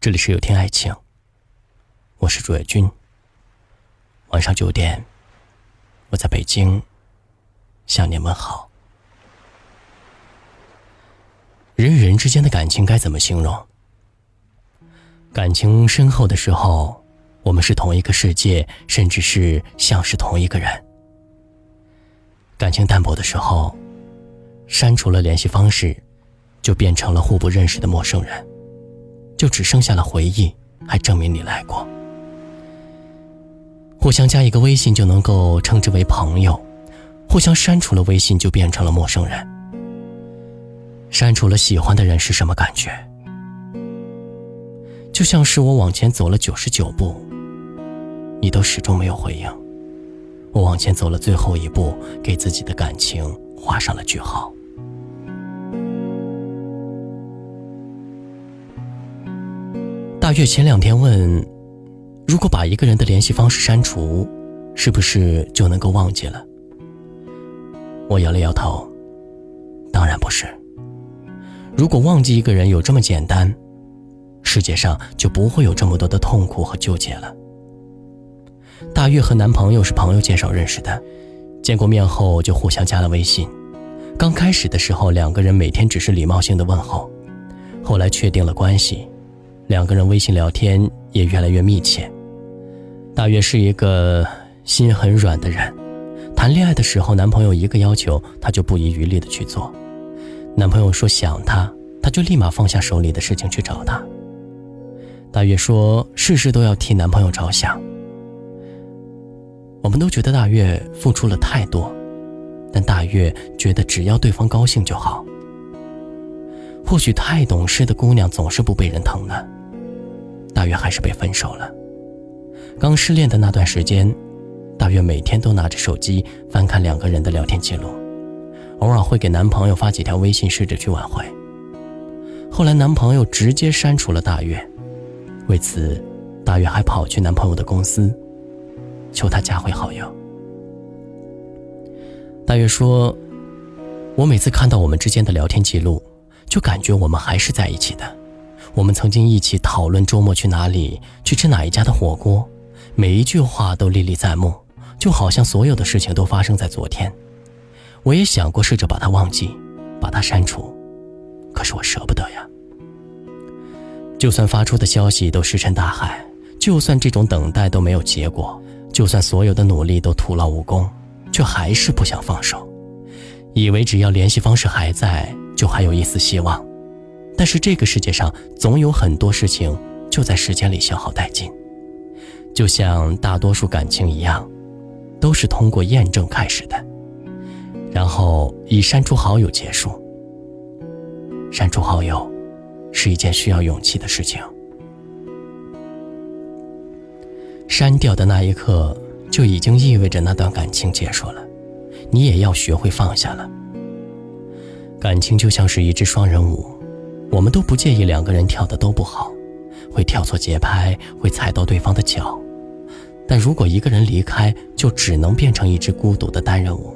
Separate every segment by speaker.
Speaker 1: 这里是有天爱情，我是朱野君。晚上九点，我在北京向你们好。人与人之间的感情该怎么形容？感情深厚的时候，我们是同一个世界，甚至是像是同一个人；感情淡薄的时候，删除了联系方式，就变成了互不认识的陌生人。就只剩下了回忆，还证明你来过。互相加一个微信就能够称之为朋友，互相删除了微信就变成了陌生人。删除了喜欢的人是什么感觉？就像是我往前走了九十九步，你都始终没有回应。我往前走了最后一步，给自己的感情画上了句号。大月前两天问：“如果把一个人的联系方式删除，是不是就能够忘记了？”我摇了摇头：“当然不是。如果忘记一个人有这么简单，世界上就不会有这么多的痛苦和纠结了。”大月和男朋友是朋友介绍认识的，见过面后就互相加了微信。刚开始的时候，两个人每天只是礼貌性的问候，后来确定了关系。两个人微信聊天也越来越密切。大约是一个心很软的人，谈恋爱的时候，男朋友一个要求，他就不遗余力的去做。男朋友说想他，他就立马放下手里的事情去找他。大约说事事都要替男朋友着想。我们都觉得大月付出了太多，但大月觉得只要对方高兴就好。或许太懂事的姑娘总是不被人疼呢。大约还是被分手了。刚失恋的那段时间，大约每天都拿着手机翻看两个人的聊天记录，偶尔会给男朋友发几条微信，试着去挽回。后来男朋友直接删除了大约，为此，大约还跑去男朋友的公司，求他加回好友。大约说：“我每次看到我们之间的聊天记录，就感觉我们还是在一起的。”我们曾经一起讨论周末去哪里，去吃哪一家的火锅，每一句话都历历在目，就好像所有的事情都发生在昨天。我也想过试着把它忘记，把它删除，可是我舍不得呀。就算发出的消息都石沉大海，就算这种等待都没有结果，就算所有的努力都徒劳无功，却还是不想放手，以为只要联系方式还在，就还有一丝希望。但是这个世界上总有很多事情就在时间里消耗殆尽，就像大多数感情一样，都是通过验证开始的，然后以删除好友结束。删除好友是一件需要勇气的事情，删掉的那一刻就已经意味着那段感情结束了，你也要学会放下了。感情就像是一支双人舞。我们都不介意两个人跳的都不好，会跳错节拍，会踩到对方的脚。但如果一个人离开，就只能变成一支孤独的单人舞，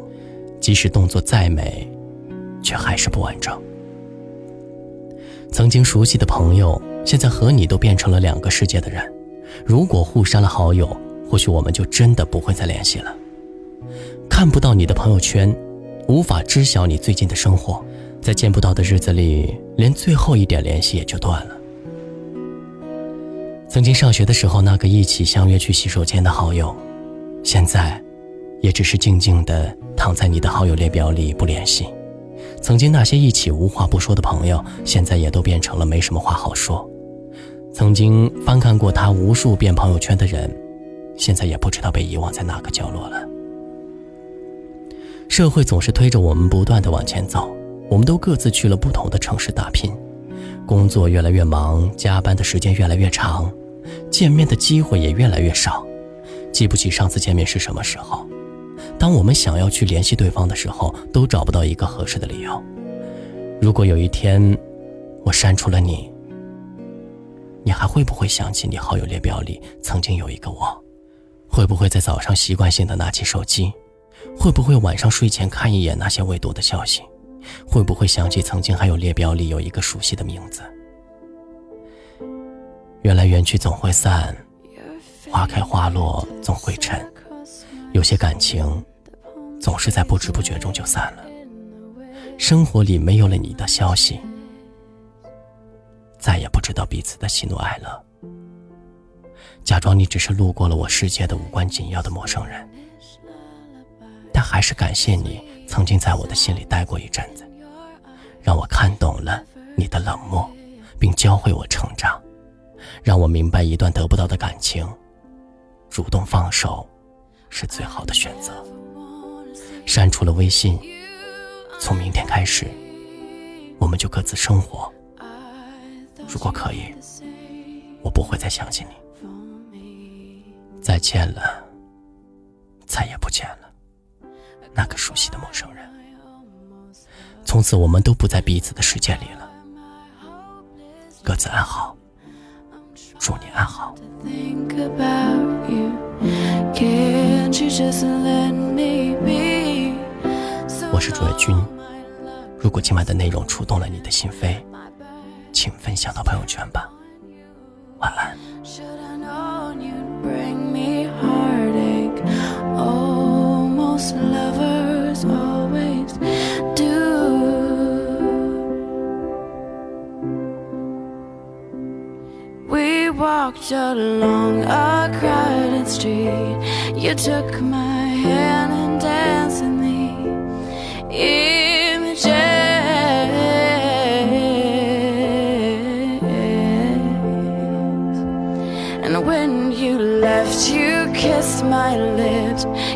Speaker 1: 即使动作再美，却还是不完整。曾经熟悉的朋友，现在和你都变成了两个世界的人。如果互删了好友，或许我们就真的不会再联系了。看不到你的朋友圈，无法知晓你最近的生活。在见不到的日子里，连最后一点联系也就断了。曾经上学的时候，那个一起相约去洗手间的好友，现在，也只是静静的躺在你的好友列表里不联系。曾经那些一起无话不说的朋友，现在也都变成了没什么话好说。曾经翻看过他无数遍朋友圈的人，现在也不知道被遗忘在哪个角落了。社会总是推着我们不断的往前走。我们都各自去了不同的城市打拼，工作越来越忙，加班的时间越来越长，见面的机会也越来越少，记不起上次见面是什么时候。当我们想要去联系对方的时候，都找不到一个合适的理由。如果有一天我删除了你，你还会不会想起你好友列表里曾经有一个我？会不会在早上习惯性的拿起手机？会不会晚上睡前看一眼那些未读的消息？会不会想起曾经还有列表里有一个熟悉的名字？缘来缘去总会散，花开花落总会沉。有些感情总是在不知不觉中就散了。生活里没有了你的消息，再也不知道彼此的喜怒哀乐。假装你只是路过了我世界的无关紧要的陌生人，但还是感谢你曾经在我的心里待过一阵子，让我看懂了你的冷漠，并教会我成长。让我明白，一段得不到的感情，主动放手是最好的选择。删除了微信，从明天开始，我们就各自生活。如果可以，我不会再想起你。再见了，再也不见了，那个熟悉的陌生人。从此，我们都不在彼此的世界里了。各自安好。祝你安好。我是主页君，如果今晚的内容触动了你的心扉，请分享到朋友圈吧。晚安。
Speaker 2: Walked along a crowded street. You took my hand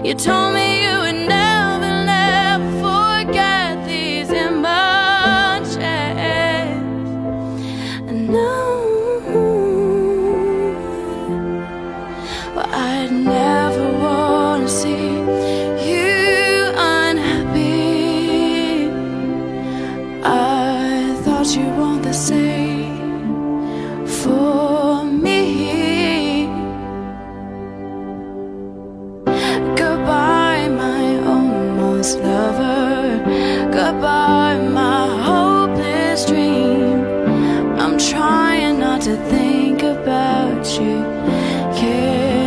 Speaker 2: You told me you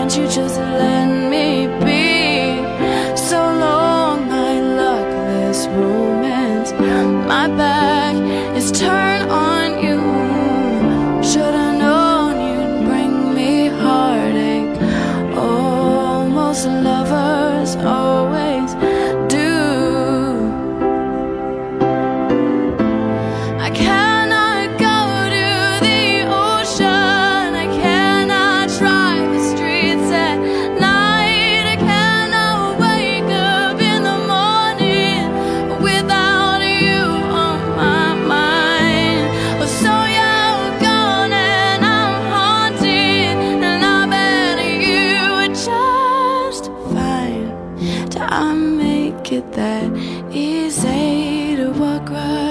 Speaker 2: Can't you just let me be? So long, my luckless romance. My back is turned on you. Should've known you'd bring me heartache. Almost lovers always walk right